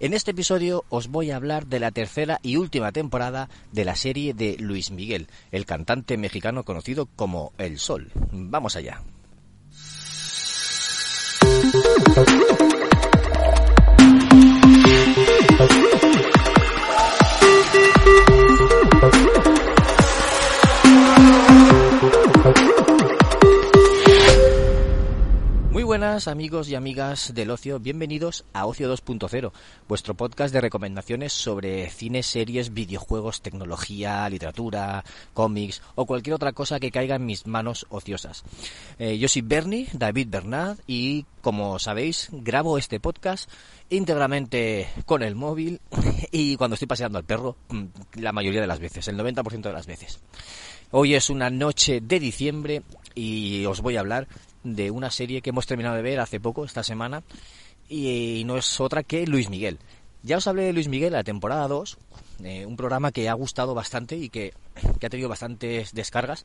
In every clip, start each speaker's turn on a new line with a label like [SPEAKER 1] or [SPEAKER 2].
[SPEAKER 1] En este episodio os voy a hablar de la tercera y última temporada de la serie de Luis Miguel, el cantante mexicano conocido como El Sol. Vamos allá. Amigos y amigas del ocio, bienvenidos a Ocio 2.0, vuestro podcast de recomendaciones sobre cine, series, videojuegos, tecnología, literatura, cómics o cualquier otra cosa que caiga en mis manos ociosas. Eh, yo soy Bernie, David Bernard, y como sabéis, grabo este podcast íntegramente con el móvil y cuando estoy paseando al perro, mm, la mayoría de las veces, el 90% de las veces. Hoy es una noche de diciembre y os voy a hablar de una serie que hemos terminado de ver hace poco, esta semana, y, no es otra que Luis Miguel. Ya os hablé de Luis Miguel, la temporada 2, eh, un programa que ha gustado bastante y que, ha tenido bastantes descargas,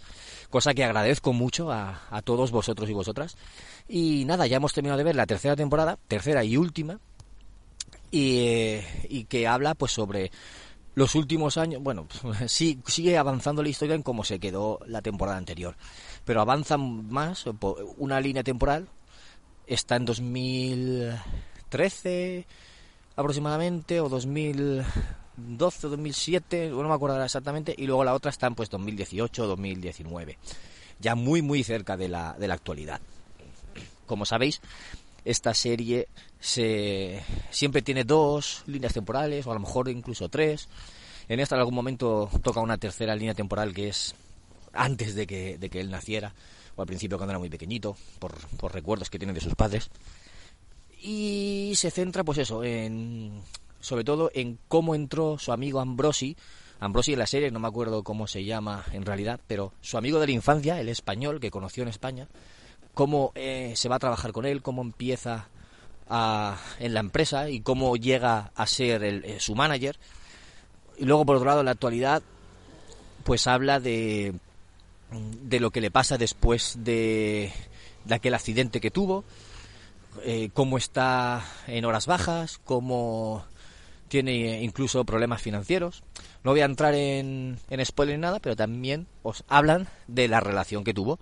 [SPEAKER 1] cosa que agradezco mucho a, todos vosotros y vosotras. Y nada, ya hemos terminado de ver la tercera temporada, tercera y última, y, eh, y que habla pues sobre los últimos años, bueno, sí, sigue avanzando la historia en cómo se quedó la temporada anterior pero avanzan más, una línea temporal está en 2013 aproximadamente, o 2012 o 2007, no me acuerdo exactamente, y luego la otra está en pues 2018 o 2019, ya muy muy cerca de la, de la actualidad. Como sabéis, esta serie se, siempre tiene dos líneas temporales, o a lo mejor incluso tres. En esta en algún momento toca una tercera línea temporal que es antes de que, él naciera, o al principio cuando era muy pequeñito, por, recuerdos que tiene de sus padres. Y se centra, pues eso, sobre todo en cómo entró su amigo Ambrosi, Ambrosi en la serie, no me acuerdo cómo se llama en realidad, pero su amigo de la infancia, el español que conoció en España, cómo eh, se va a trabajar con él, cómo empieza a, en la empresa y cómo llega a ser el, eh, su manager. Y luego, por otro lado, en la actualidad, pues habla de, lo que le pasa después de, aquel accidente que tuvo, eh, cómo está en horas bajas, cómo tiene incluso problemas financieros. No voy a entrar en, en spoiler nada, pero también os hablan de la relación que tuvo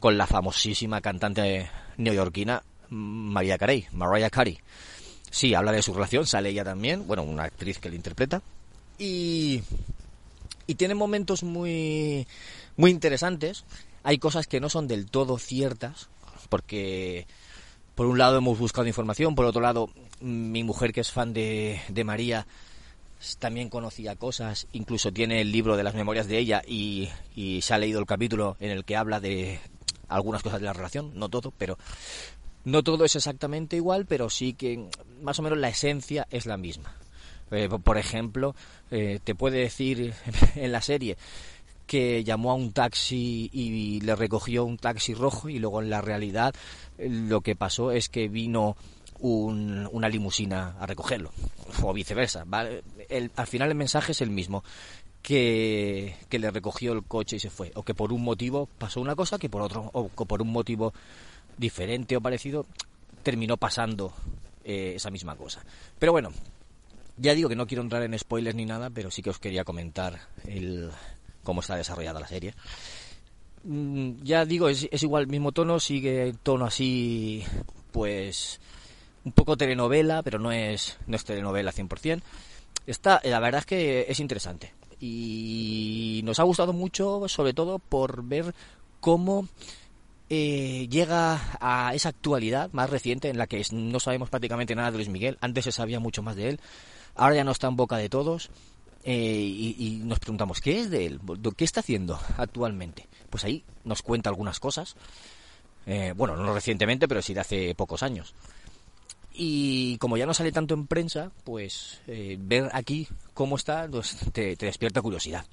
[SPEAKER 1] con la famosísima cantante neoyorquina María Carey, Mariah Carey. Sí, habla de su relación, sale ella también, bueno, una actriz que le interpreta. Y, y tiene momentos muy muy interesantes. Hay cosas que no son del todo ciertas, porque por un lado hemos buscado información, por otro lado mi mujer que es fan de, de María también conocía cosas, incluso tiene el libro de las memorias de ella y, y se ha leído el capítulo en el que habla de algunas cosas de la relación, no todo, pero no todo es exactamente igual, pero sí que más o menos la esencia es la misma. Eh, por ejemplo, eh, te puede decir en la serie que llamó a un taxi y le recogió un taxi rojo y luego en la realidad eh, lo que pasó es que vino una limusina a recogerlo o viceversa. al final el mensaje es el mismo. Que, le recogió el coche y se fue, o que por un motivo pasó una cosa que por otro, o que por un motivo diferente o parecido terminó pasando eh, esa misma cosa. Pero bueno, ya digo que no quiero entrar en spoilers ni nada, pero sí que os quería comentar el, cómo está desarrollada la serie. Mm, ya digo, es, igual el mismo tono, sigue tono así, pues un poco telenovela, pero no es, no es telenovela 100%. Está, la verdad es que es interesante. Y nos ha gustado mucho, sobre todo por ver cómo eh, llega a esa actualidad más reciente en la que no sabemos prácticamente nada de Luis Miguel. Antes se sabía mucho más de él. Ahora ya no está en boca de todos. Eh, y, nos preguntamos, ¿qué es de él? ¿Qué está haciendo actualmente? Pues ahí nos cuenta algunas cosas. Eh, bueno, no recientemente, pero sí de hace pocos años. Y como ya no sale tanto en prensa, pues eh, ver aquí cómo está pues, te, despierta curiosidad.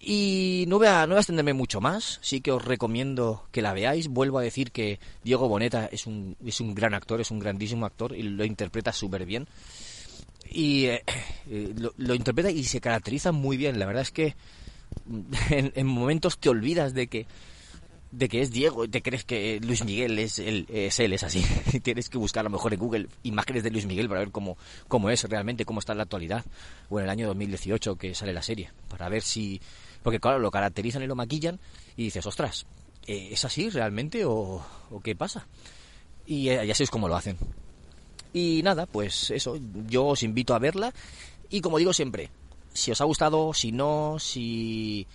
[SPEAKER 1] Y no voy, a, no voy a extenderme mucho más, sí que os recomiendo que la veáis. Vuelvo a decir que Diego Boneta es un, es un gran actor, es un grandísimo actor y lo interpreta súper bien y eh, eh, lo, interpreta y se caracteriza muy bien. La verdad es que en, momentos te olvidas de que de que es Diego y te crees que Luis Miguel es, él, es él, es así. Tienes que buscar a lo mejor en Google imágenes de Luis Miguel para ver cómo, cómo es realmente, cómo está en la actualidad, o en el año 2018 que sale la serie, para ver si... Porque claro, lo caracterizan y lo maquillan y dices, ostras, eh, ¿es así realmente o, qué pasa? Y así es como lo hacen. Y nada, pues eso, yo os invito a verla y como digo siempre, si os ha gustado, si no, si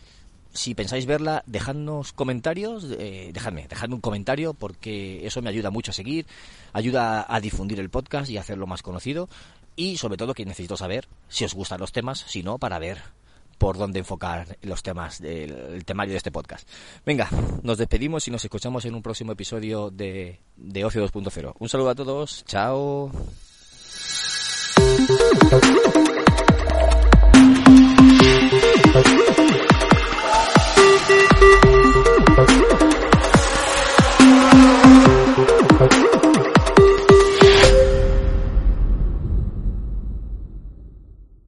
[SPEAKER 1] si pensáis verla, dejadnos comentarios, eh, dejadme, dejadme un comentario porque eso me ayuda mucho a seguir, ayuda a difundir el podcast y hacerlo más conocido y sobre todo que necesito saber si os gustan los temas, si no, para ver por dónde enfocar los temas del el temario de este podcast. Venga, nos despedimos y nos escuchamos en un próximo episodio de, de Ocio 2.0. Un saludo a todos, chao.